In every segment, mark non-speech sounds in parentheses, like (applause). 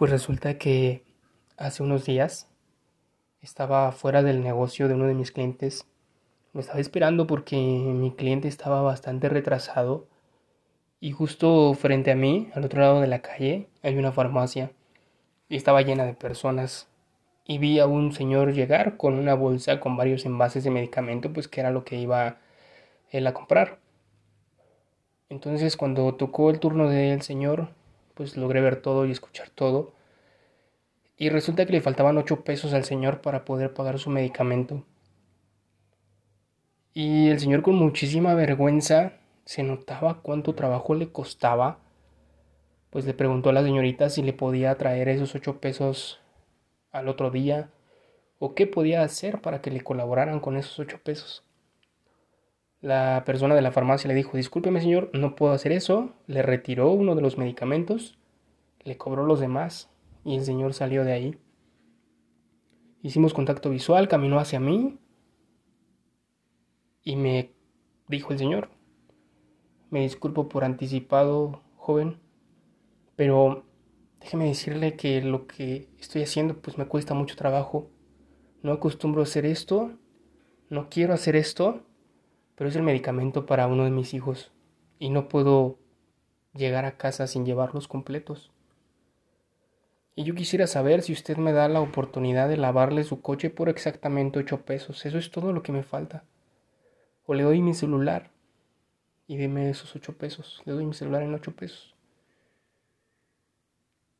Pues resulta que hace unos días estaba fuera del negocio de uno de mis clientes. Me estaba esperando porque mi cliente estaba bastante retrasado y justo frente a mí, al otro lado de la calle, hay una farmacia y estaba llena de personas. Y vi a un señor llegar con una bolsa con varios envases de medicamento, pues que era lo que iba él a comprar. Entonces cuando tocó el turno del señor, pues logré ver todo y escuchar todo. Y resulta que le faltaban 8 pesos al señor para poder pagar su medicamento. Y el señor con muchísima vergüenza se notaba cuánto trabajo le costaba. Pues le preguntó a la señorita si le podía traer esos 8 pesos al otro día o qué podía hacer para que le colaboraran con esos 8 pesos. La persona de la farmacia le dijo, discúlpeme señor, no puedo hacer eso. Le retiró uno de los medicamentos, le cobró los demás y el señor salió de ahí. Hicimos contacto visual, caminó hacia mí y me dijo el señor, me disculpo por anticipado, joven, pero déjeme decirle que lo que estoy haciendo pues me cuesta mucho trabajo. No acostumbro a hacer esto, no quiero hacer esto pero es el medicamento para uno de mis hijos y no puedo llegar a casa sin llevarlos completos. Y yo quisiera saber si usted me da la oportunidad de lavarle su coche por exactamente ocho pesos. Eso es todo lo que me falta. O le doy mi celular y deme esos ocho pesos. Le doy mi celular en ocho pesos.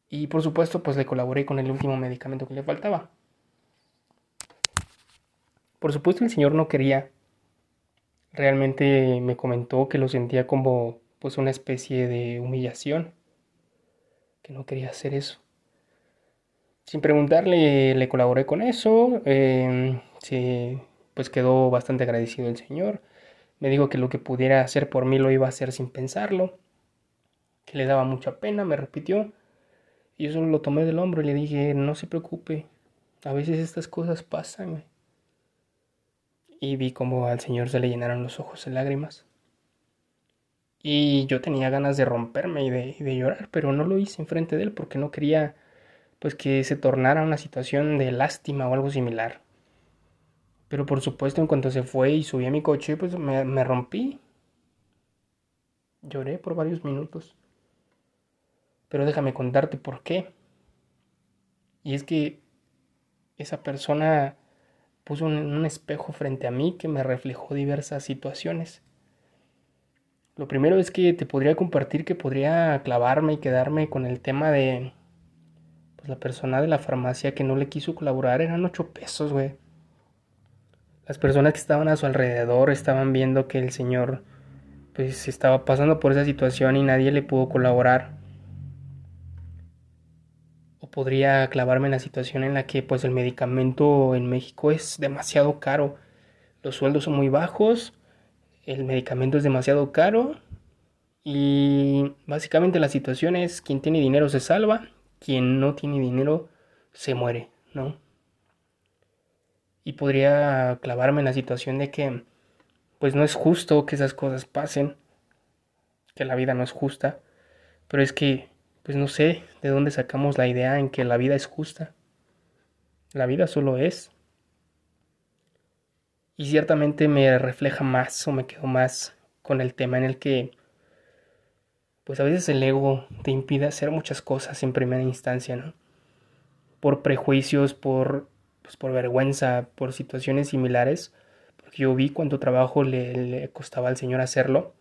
Y por supuesto, pues le colaboré con el último medicamento que le faltaba. Por supuesto, el señor no quería realmente me comentó que lo sentía como pues una especie de humillación, que no quería hacer eso. Sin preguntarle, le colaboré con eso, eh, pues quedó bastante agradecido el señor. Me dijo que lo que pudiera hacer por mí lo iba a hacer sin pensarlo, que le daba mucha pena, me repitió. Y yo solo lo tomé del hombro y le dije, no se preocupe, a veces estas cosas pasan y vi como al Señor se le llenaron los ojos de lágrimas. Y yo tenía ganas de romperme y de, llorar, pero no lo hice enfrente de él porque no quería pues que se tornara una situación de lástima o algo similar. Pero por supuesto en cuanto se fue y subí a mi coche, pues me, me rompí. Lloré por varios minutos. Pero déjame contarte por qué. Y es que esa persona puso un, espejo frente a mí que me reflejó diversas situaciones. Lo primero es que te podría compartir que podría clavarme y quedarme con el tema de pues la persona de la farmacia que no le quiso colaborar eran ocho pesos, güey. Las personas que estaban a su alrededor estaban viendo que el señor pues estaba pasando por esa situación y nadie le pudo colaborar podría clavarme en la situación en la que pues el medicamento en México es demasiado caro. Los sueldos son muy bajos, el medicamento es demasiado caro y básicamente la situación es quien tiene dinero se salva, quien no tiene dinero se muere, ¿no? Y podría clavarme en la situación de que pues no es justo que esas cosas pasen, que la vida no es justa, pero es que pues no sé de dónde sacamos la idea en que la vida es justa. La vida solo es. Y ciertamente me refleja más o me quedo más con el tema en el que pues a veces el ego te impide hacer muchas cosas en primera instancia, ¿no? Por prejuicios, por, pues por vergüenza, por situaciones similares, porque yo vi cuánto trabajo le, le costaba al Señor hacerlo,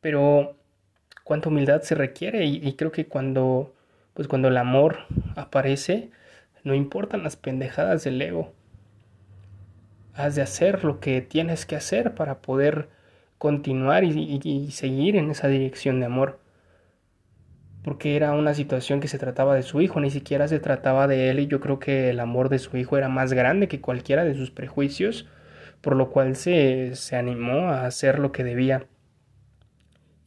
pero cuánta humildad se requiere y, creo que cuando pues cuando el amor aparece no importan las pendejadas del ego. Has de hacer lo que tienes que hacer para poder continuar y, seguir en esa dirección de amor. Porque era una situación que se trataba de su hijo, ni siquiera se trataba de él y yo creo que el amor de su hijo era más grande que cualquiera de sus prejuicios, por lo cual se, se animó a hacer lo que debía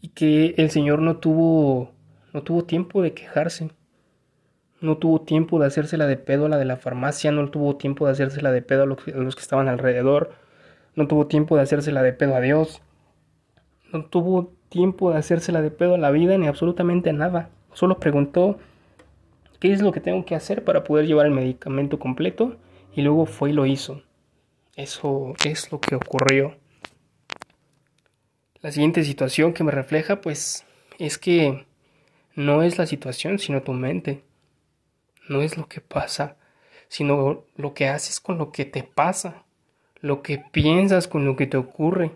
y que el Señor no tuvo, no tuvo tiempo de quejarse, no tuvo tiempo de hacérsela de pedo a la de la farmacia, no tuvo tiempo de hacérsela de pedo a los, que estaban alrededor, no tuvo tiempo de hacérsela de pedo a Dios, no tuvo tiempo de hacérsela de pedo a la vida ni absolutamente nada, solo preguntó ¿Qué es lo que tengo que hacer para poder llevar el medicamento completo? Y luego fue y lo hizo. Eso es lo que ocurrió. La siguiente situación que me refleja, pues, es que no es la situación, sino tu mente. No es lo que pasa, sino lo que haces con lo que te pasa, lo que piensas con lo que te ocurre.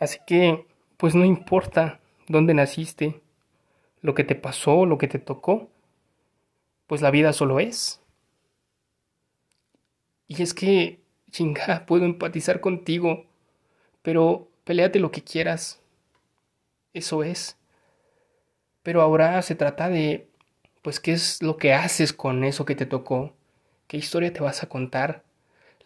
Así que, pues no importa dónde naciste, lo que te pasó, lo que te tocó, pues la vida solo es. Y es que, chinga, (laughs) puedo empatizar contigo, pero peleate lo que quieras. Eso es. Pero ahora se trata de, pues, ¿qué es lo que haces con eso que te tocó? ¿Qué historia te vas a contar?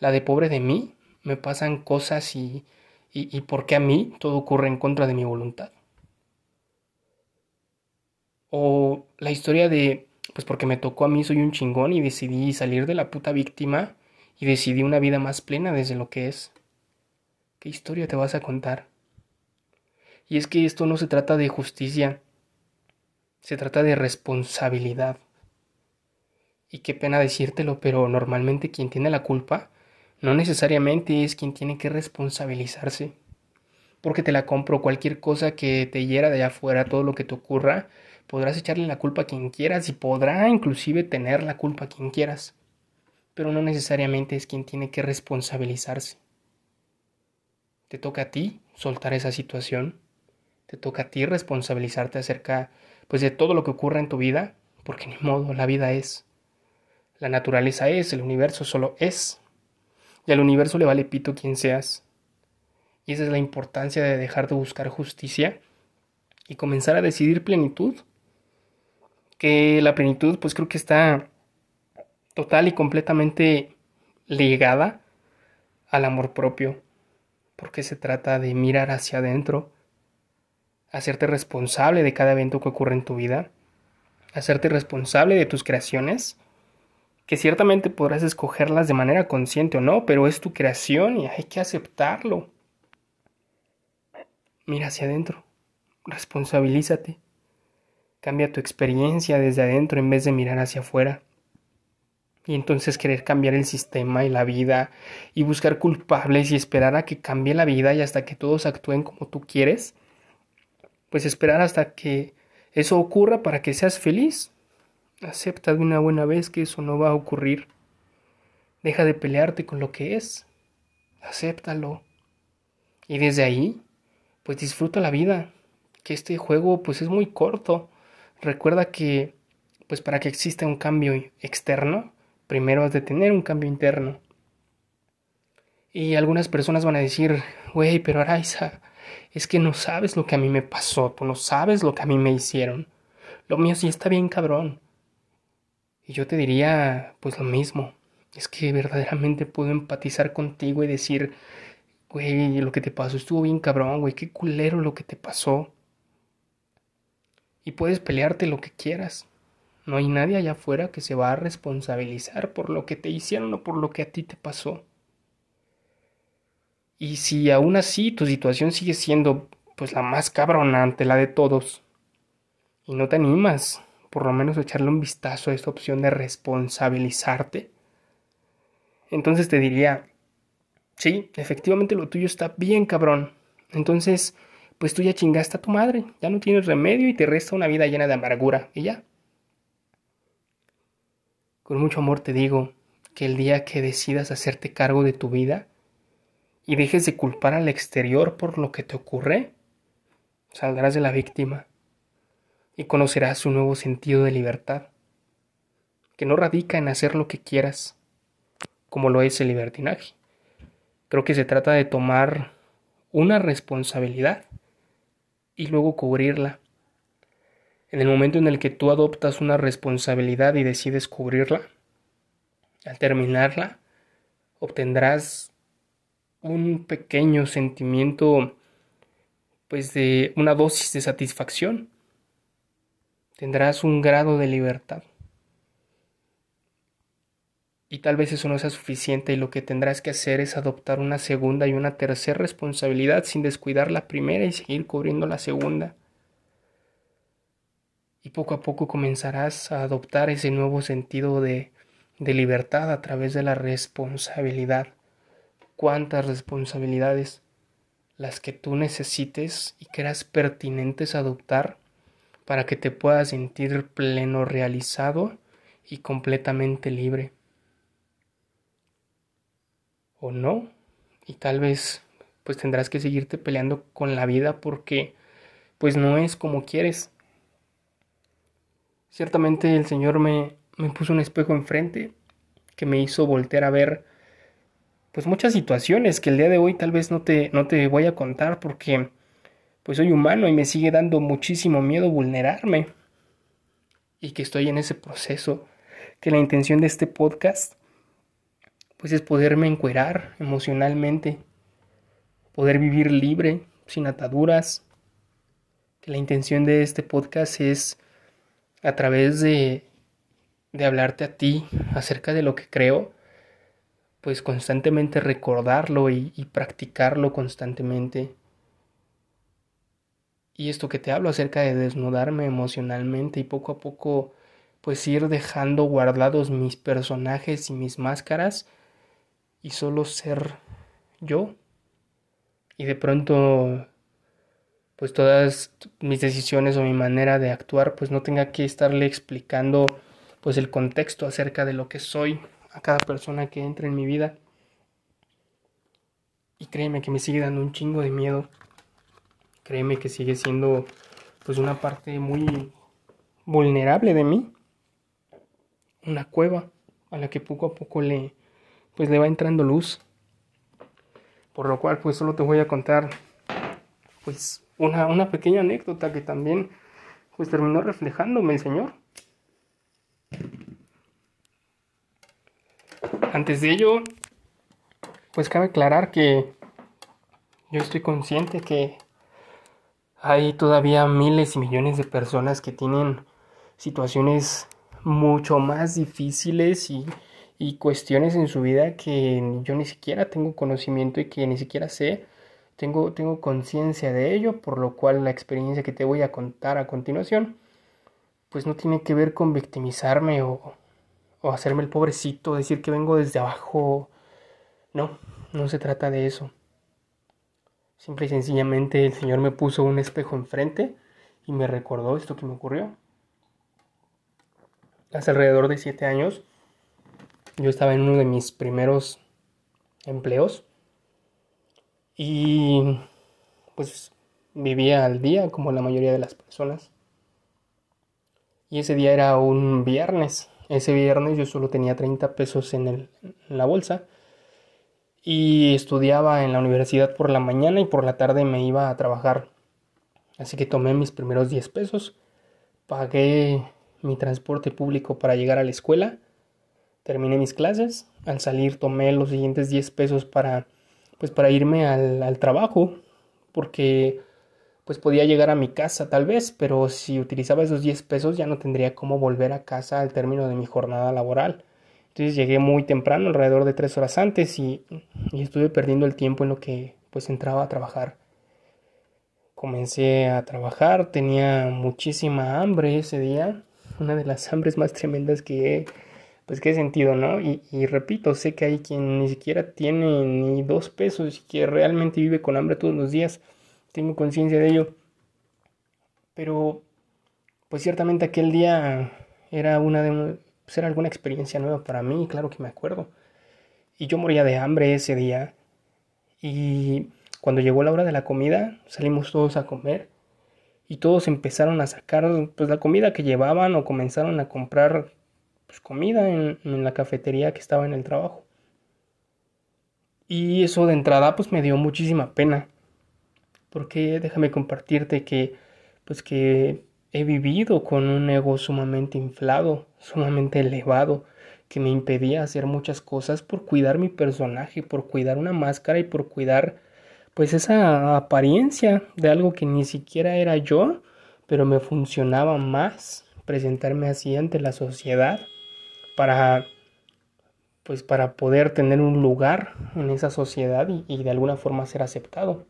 ¿La de pobre de mí? ¿Me pasan cosas y, y, y por qué a mí todo ocurre en contra de mi voluntad? O la historia de, pues porque me tocó a mí, soy un chingón y decidí salir de la puta víctima y decidí una vida más plena desde lo que es. ¿Qué historia te vas a contar? Y es que esto no se trata de justicia, se trata de responsabilidad. Y qué pena decírtelo, pero normalmente quien tiene la culpa no necesariamente es quien tiene que responsabilizarse. Porque te la compro cualquier cosa que te hiera de allá afuera, todo lo que te ocurra, podrás echarle la culpa a quien quieras y podrá inclusive tener la culpa a quien quieras. Pero no necesariamente es quien tiene que responsabilizarse. Te toca a ti soltar esa situación. Te toca a ti responsabilizarte acerca pues de todo lo que ocurre en tu vida, porque ni modo, la vida es. La naturaleza es, el universo solo es. Y al universo le vale pito quien seas. Y esa es la importancia de dejar de buscar justicia y comenzar a decidir plenitud. Que la plenitud pues creo que está total y completamente ligada al amor propio, porque se trata de mirar hacia adentro hacerte responsable de cada evento que ocurre en tu vida, hacerte responsable de tus creaciones, que ciertamente podrás escogerlas de manera consciente o no, pero es tu creación y hay que aceptarlo. Mira hacia adentro, responsabilízate, cambia tu experiencia desde adentro en vez de mirar hacia afuera. Y entonces querer cambiar el sistema y la vida y buscar culpables y esperar a que cambie la vida y hasta que todos actúen como tú quieres, pues esperar hasta que eso ocurra para que seas feliz. Acepta de una buena vez que eso no va a ocurrir. Deja de pelearte con lo que es. Acéptalo. Y desde ahí, pues disfruta la vida. Que este juego pues es muy corto. Recuerda que pues para que exista un cambio externo, primero has de tener un cambio interno. Y algunas personas van a decir, güey, pero Araiza, es que no sabes lo que a mí me pasó, tú no sabes lo que a mí me hicieron. Lo mío sí está bien cabrón. Y yo te diría, pues lo mismo. Es que verdaderamente puedo empatizar contigo y decir, güey, lo que te pasó estuvo bien cabrón, güey, qué culero lo que te pasó. Y puedes pelearte lo que quieras. No hay nadie allá afuera que se va a responsabilizar por lo que te hicieron o por lo que a ti te pasó. Y si aún así tu situación sigue siendo pues la más cabrona ante la de todos y no te animas por lo menos a echarle un vistazo a esta opción de responsabilizarte, entonces te diría, sí, efectivamente lo tuyo está bien cabrón. Entonces, pues tú ya chingaste a tu madre, ya no tienes remedio y te resta una vida llena de amargura y ya. Con mucho amor te digo que el día que decidas hacerte cargo de tu vida, y dejes de culpar al exterior por lo que te ocurre, saldrás de la víctima y conocerás un nuevo sentido de libertad, que no radica en hacer lo que quieras, como lo es el libertinaje. Creo que se trata de tomar una responsabilidad y luego cubrirla. En el momento en el que tú adoptas una responsabilidad y decides cubrirla, al terminarla, obtendrás un pequeño sentimiento pues de una dosis de satisfacción. Tendrás un grado de libertad. Y tal vez eso no sea suficiente y lo que tendrás que hacer es adoptar una segunda y una tercera responsabilidad sin descuidar la primera y seguir cubriendo la segunda. Y poco a poco comenzarás a adoptar ese nuevo sentido de, de libertad a través de la responsabilidad. ¿Cuántas responsabilidades? Las que tú necesites y creas pertinentes adoptar para que te puedas sentir pleno realizado y completamente libre. O no, y tal vez pues tendrás que seguirte peleando con la vida porque pues no es como quieres. Ciertamente el Señor me, me puso un espejo enfrente que me hizo voltear a ver pues muchas situaciones que el día de hoy tal vez no te, no te voy a contar porque pues soy humano y me sigue dando muchísimo miedo vulnerarme. Y que estoy en ese proceso, que la intención de este podcast pues es poderme encuerar emocionalmente, poder vivir libre, sin ataduras, que la intención de este podcast es a través de, de hablarte a ti acerca de lo que creo, pues constantemente recordarlo y, y practicarlo constantemente. Y esto que te hablo acerca de desnudarme emocionalmente y poco a poco pues ir dejando guardados mis personajes y mis máscaras y solo ser yo. Y de pronto pues todas mis decisiones o mi manera de actuar pues no tenga que estarle explicando pues el contexto acerca de lo que soy a cada persona que entra en mi vida. Y créeme que me sigue dando un chingo de miedo. Créeme que sigue siendo pues una parte muy vulnerable de mí, una cueva a la que poco a poco le pues le va entrando luz. Por lo cual pues solo te voy a contar pues una, una pequeña anécdota que también pues terminó reflejándome el Señor. Antes de ello, pues cabe aclarar que yo estoy consciente que hay todavía miles y millones de personas que tienen situaciones mucho más difíciles y, cuestiones en su vida que yo ni siquiera tengo conocimiento y que ni siquiera sé. Tengo, tengo conciencia de ello, por lo cual la experiencia que te voy a contar a continuación, pues no tiene que ver con victimizarme o, o hacerme el pobrecito, decir que vengo desde abajo. No, no se trata de eso. Simple y sencillamente el Señor me puso un espejo enfrente y me recordó esto que me ocurrió. Hace alrededor de siete años yo estaba en uno de mis primeros empleos y pues vivía al día como la mayoría de las personas. Y ese día era un viernes. Ese viernes yo solo tenía 30 pesos en, el, en la bolsa y estudiaba en la universidad por la mañana y por la tarde me iba a trabajar. Así que tomé mis primeros 10 pesos, pagué mi transporte público para llegar a la escuela, terminé mis clases, al salir tomé los siguientes 10 pesos para pues para irme al, al trabajo, porque pues podía llegar a mi casa tal vez, pero si utilizaba esos 10 pesos ya no tendría cómo volver a casa al término de mi jornada laboral. Entonces llegué muy temprano, alrededor de tres horas antes, y, estuve perdiendo el tiempo en lo que pues entraba a trabajar. Comencé a trabajar, tenía muchísima hambre ese día, una de las (laughs) hambres más tremendas que he, pues he sentido, ¿no? Y, y repito, sé que hay quien ni siquiera tiene ni dos pesos y que realmente vive con hambre todos los días, tengo conciencia de ello. Pero, pues ciertamente aquel día era una de, pues era alguna experiencia nueva para mí, claro que me acuerdo. Y yo moría de hambre ese día. Y cuando llegó la hora de la comida, salimos todos a comer. Y todos empezaron a sacar pues la comida que llevaban o comenzaron a comprar pues, comida en, en la cafetería que estaba en el trabajo. Y eso de entrada pues me dio muchísima pena. Porque déjame compartirte que pues que He vivido con un ego sumamente inflado, sumamente elevado, que me impedía hacer muchas cosas por cuidar mi personaje, por cuidar una máscara y por cuidar pues esa apariencia de algo que ni siquiera era yo, pero me funcionaba más presentarme así ante la sociedad para pues para poder tener un lugar en esa sociedad y, de alguna forma ser aceptado.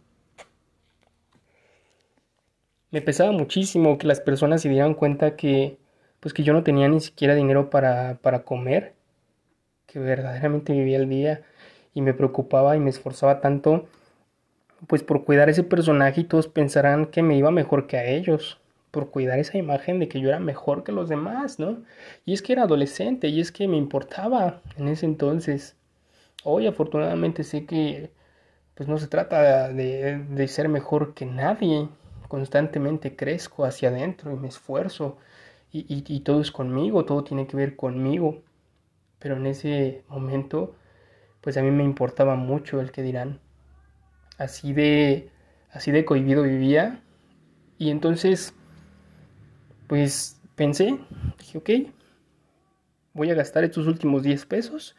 me pesaba muchísimo que las personas se dieran cuenta que pues que yo no tenía ni siquiera dinero para, para comer, que verdaderamente vivía el día y me preocupaba y me esforzaba tanto pues por cuidar ese personaje y todos pensarán que me iba mejor que a ellos, por cuidar esa imagen de que yo era mejor que los demás, ¿no? Y es que era adolescente y es que me importaba en ese entonces. Hoy afortunadamente sé que pues no se trata de, de ser mejor que nadie, constantemente crezco hacia adentro y me esfuerzo y, y, todo es conmigo, todo tiene que ver conmigo. Pero en ese momento, pues a mí me importaba mucho el que dirán. Así de, así de cohibido vivía. Y entonces, pues pensé, dije, ok, voy a gastar estos últimos 10 pesos.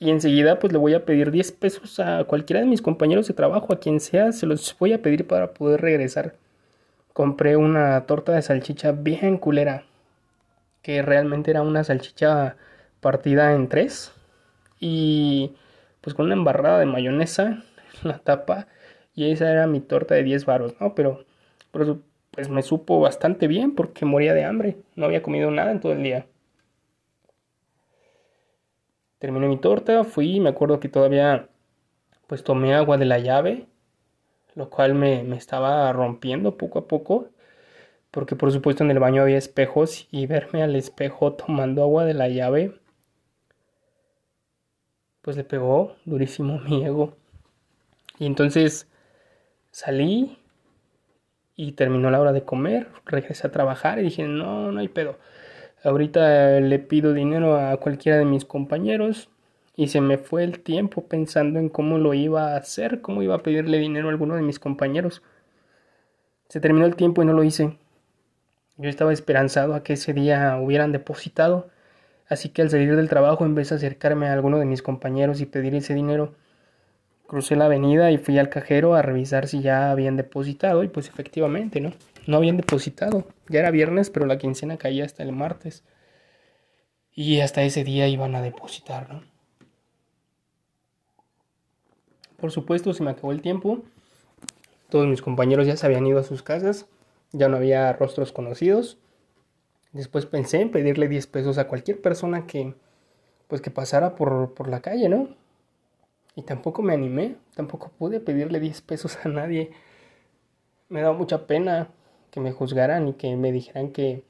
Y enseguida pues le voy a pedir 10 pesos a cualquiera de mis compañeros de trabajo, a quien sea, se los voy a pedir para poder regresar compré una torta de salchicha bien culera, que realmente era una salchicha partida en tres y pues con una embarrada de mayonesa en la tapa y esa era mi torta de 10 varos, ¿no? Pero, pero pues me supo bastante bien porque moría de hambre, no había comido nada en todo el día. Terminé mi torta, fui, me acuerdo que todavía pues tomé agua de la llave lo cual me, estaba rompiendo poco a poco, porque por supuesto en el baño había espejos y verme al espejo tomando agua de la llave, pues le pegó durísimo (laughs) mi ego. Y entonces salí y terminó la hora de comer, regresé a trabajar y dije, no, no hay pedo. Ahorita le pido dinero a cualquiera de mis compañeros y se me fue el tiempo pensando en cómo lo iba a hacer, cómo iba a pedirle dinero a alguno de mis compañeros. Se terminó el tiempo y no lo hice. Yo estaba esperanzado a que ese día hubieran depositado, así que al salir del trabajo en vez de acercarme a alguno de mis compañeros y pedir ese dinero, crucé la avenida y fui al cajero a revisar si ya habían depositado y pues efectivamente, ¿no? No habían depositado. Ya era viernes, pero la quincena caía hasta el martes. Y hasta ese día iban a depositar, ¿no? Por supuesto, se me acabó el tiempo. Todos mis compañeros ya se habían ido a sus casas. Ya no había rostros conocidos. Después pensé en pedirle 10 pesos a cualquier persona que, pues, que pasara por, por la calle, ¿no? Y tampoco me animé, tampoco pude pedirle 10 pesos a nadie. Me daba mucha pena que me juzgaran y que me dijeran que,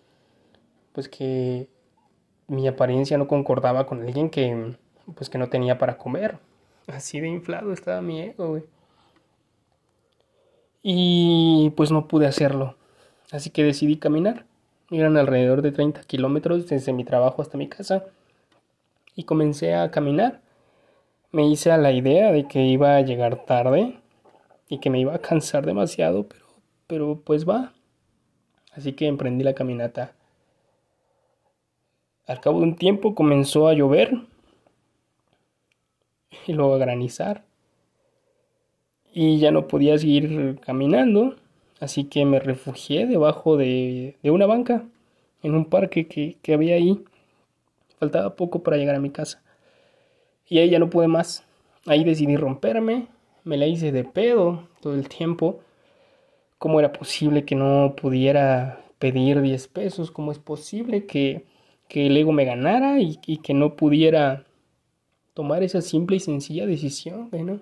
pues, que mi apariencia no concordaba con alguien que, pues, que no tenía para comer. Así de inflado estaba mi ego, güey. Y pues no pude hacerlo. Así que decidí caminar. Eran alrededor de 30 kilómetros desde mi trabajo hasta mi casa. Y comencé a caminar. Me hice a la idea de que iba a llegar tarde y que me iba a cansar demasiado, pero, pero pues va. Así que emprendí la caminata. Al cabo de un tiempo comenzó a llover (laughs) y luego a granizar. Y ya no podía seguir caminando, así que me refugié debajo de, una banca en un parque que, que había ahí. Faltaba poco para llegar a mi casa. Y ahí ya no pude más. Ahí decidí romperme, me la hice de pedo todo el tiempo. ¿Cómo era posible que no pudiera pedir 10 pesos? ¿Cómo es posible que, que el ego me ganara y, que no pudiera tomar esa simple y sencilla decisión, güey, ¿no?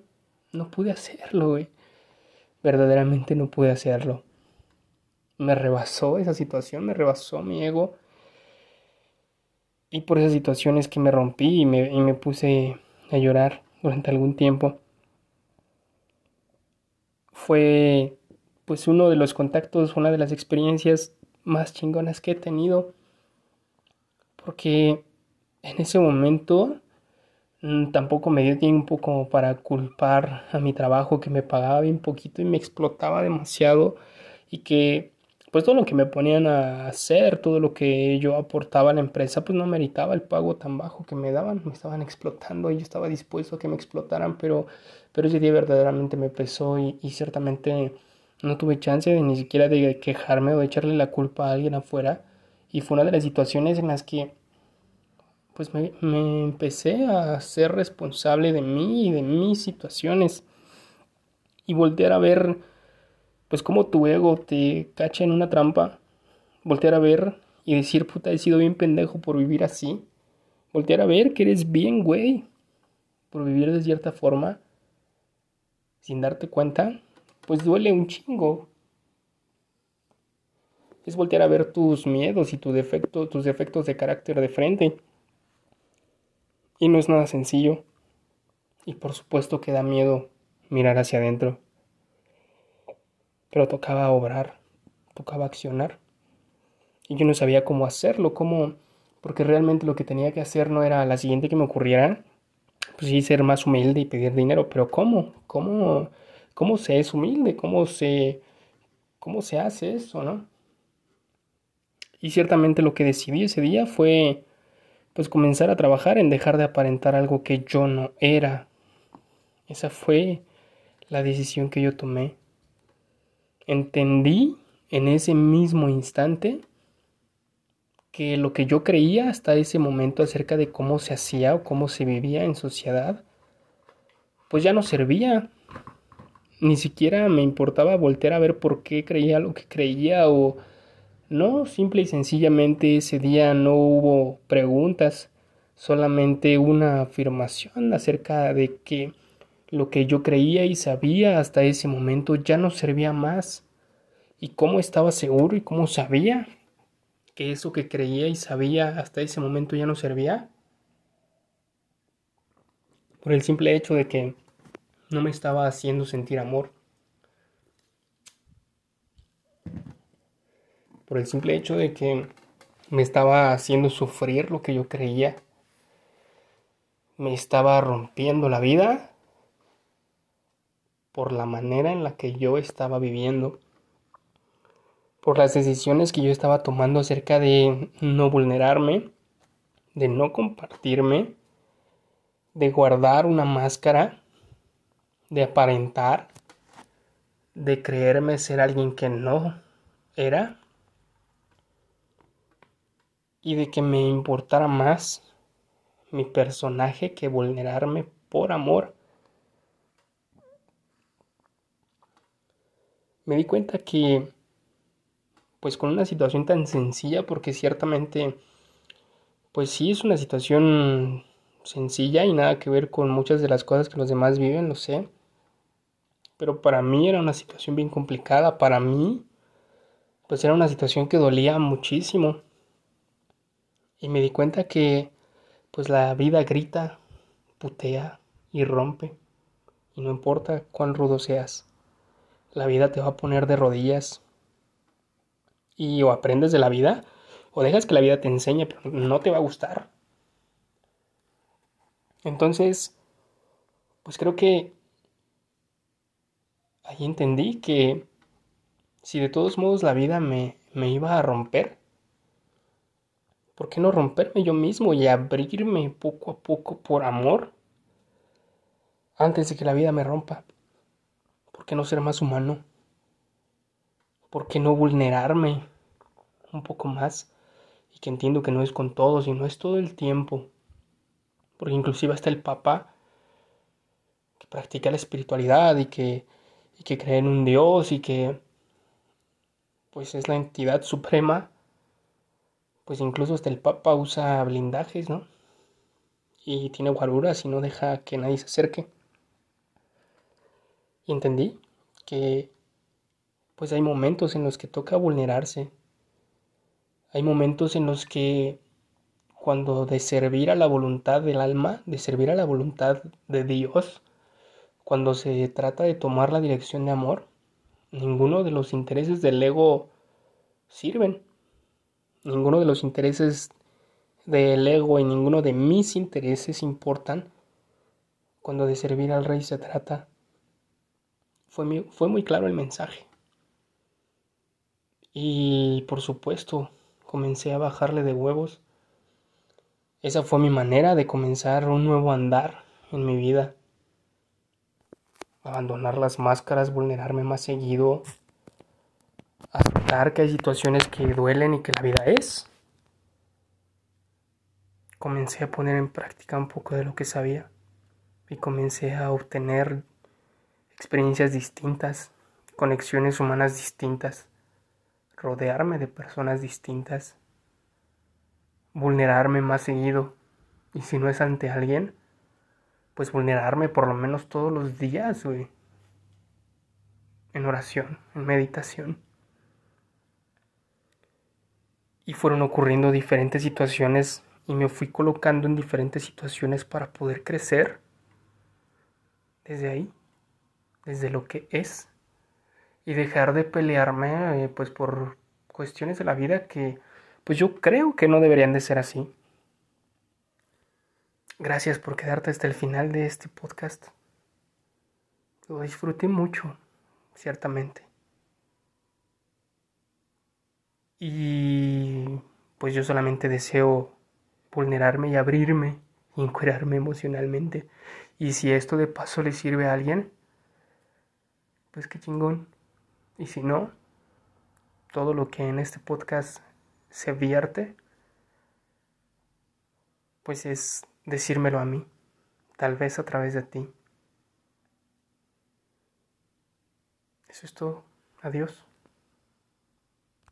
No pude hacerlo, güey. Verdaderamente no pude hacerlo. Me rebasó esa situación, me rebasó mi ego. Y por esas situaciones que me rompí y me, y me puse a llorar durante algún tiempo. Fue pues uno de los contactos, una de las experiencias más chingonas que he tenido. Porque en ese momento Mm, tampoco me dio tiempo como para culpar a mi trabajo que me pagaba bien poquito y me explotaba demasiado y que pues todo lo que me ponían a hacer, todo lo que yo aportaba a la empresa pues no meritaba el pago tan bajo que me daban, me estaban explotando y yo estaba dispuesto a que me explotaran, pero, pero ese día verdaderamente me pesó y, y ciertamente no tuve chance de ni siquiera de quejarme o de echarle la culpa a alguien afuera. Y fue una de las situaciones en las que pues me, empecé a ser responsable de mí y de mis situaciones. Y voltear a ver pues como tu ego te cacha en una trampa, voltear a ver y decir, puta, he sido bien pendejo por vivir así. Voltear a ver que eres bien, güey, por vivir de cierta forma, sin darte cuenta, pues duele un chingo. Es voltear a ver tus miedos y tu defecto, tus defectos de carácter de frente. Y no es nada sencillo. Y por supuesto que da miedo mirar hacia adentro. Pero tocaba obrar, tocaba accionar. Y yo no sabía cómo hacerlo, cómo... Porque realmente lo que tenía que hacer no era la siguiente que me ocurriera. Pues sí, ser más humilde y pedir dinero. Pero ¿cómo? ¿Cómo, cómo se es humilde? ¿Cómo se, cómo se hace eso, no? Y ciertamente lo que decidí ese día fue pues comenzar a trabajar en dejar de aparentar algo que yo no era. Esa fue la decisión que yo tomé. Entendí en ese mismo instante que lo que yo creía hasta ese momento acerca de cómo se hacía o cómo se vivía en sociedad, pues ya no servía. Ni siquiera me importaba voltear a ver por qué creía lo que creía o no, simple y sencillamente ese día no hubo preguntas, solamente una afirmación acerca de que lo que yo creía y sabía hasta ese momento ya no servía más. ¿Y cómo estaba seguro y cómo sabía que eso que creía y sabía hasta ese momento ya no servía? Por el simple hecho de que no me estaba haciendo sentir amor. por el simple hecho de que me estaba haciendo sufrir lo que yo creía. Me estaba rompiendo la vida por la manera en la que yo estaba viviendo, por las decisiones que yo estaba tomando acerca de no vulnerarme, de no compartirme, de guardar una máscara, de aparentar, de creerme ser alguien que no era y de que me importara más mi personaje que vulnerarme por amor. Me di cuenta que, pues con una situación tan sencilla, porque ciertamente, pues sí es una situación sencilla y nada que ver con muchas de las cosas que los demás viven, lo sé. Pero para mí era una situación bien complicada, para mí, pues era una situación que dolía muchísimo y me di cuenta que pues la vida grita, putea y rompe. Y no importa cuán rudo seas, la vida te va a poner de rodillas. Y o aprendes de la vida o dejas que la vida te enseñe, pero no te va a gustar. Entonces, pues creo que ahí entendí que si de todos modos la vida me, me iba a romper, ¿Por qué no romperme yo mismo y abrirme poco a poco por amor? Antes de que la vida me rompa. ¿Por qué no ser más humano? ¿Por qué no vulnerarme un poco más? Y que entiendo que no es con todos y no es todo el tiempo. Porque inclusive hasta el Papa que practica la espiritualidad y que, y que cree en un Dios y que pues es la entidad suprema pues incluso hasta el Papa usa blindajes, ¿no? Y tiene guaruras y no deja que nadie se acerque. Y entendí que pues hay momentos en los que toca vulnerarse. Hay momentos en los que cuando de servir a la voluntad del alma, de servir a la voluntad de Dios, cuando se trata de tomar la dirección de amor, ninguno de los intereses del ego sirven. Ninguno de los intereses del ego y ninguno de mis intereses importan cuando de servir al rey se trata. Fue muy, fue muy claro el mensaje. Y por supuesto, comencé a bajarle de huevos. Esa fue mi manera de comenzar un nuevo andar en mi vida. Abandonar las máscaras, vulnerarme más seguido, aceptar que hay situaciones que duelen y que la vida es. Comencé a poner en práctica un poco de lo que sabía y comencé a obtener experiencias distintas. conexiones humanas distintas, rodearme de personas distintas, vulnerarme más seguido. Y si no es ante alguien, pues vulnerarme por lo menos todos los días, güey. En oración, en meditación. Y fueron ocurriendo diferentes situaciones y me fui colocando en diferentes situaciones para poder crecer. Desde ahí, desde lo que es. Y dejar de pelearme eh, pues por cuestiones de la vida que pues yo creo que no deberían de ser así. Gracias por quedarte hasta el final de este podcast. Lo disfruté mucho, ciertamente. Y pues yo solamente deseo vulnerarme y abrirme y emocionalmente. Y si esto de paso le sirve a alguien, pues qué chingón. Y si no, todo lo que en este podcast se vierte, pues es decírmelo a mí, tal vez a través de ti. Eso es todo. Adiós.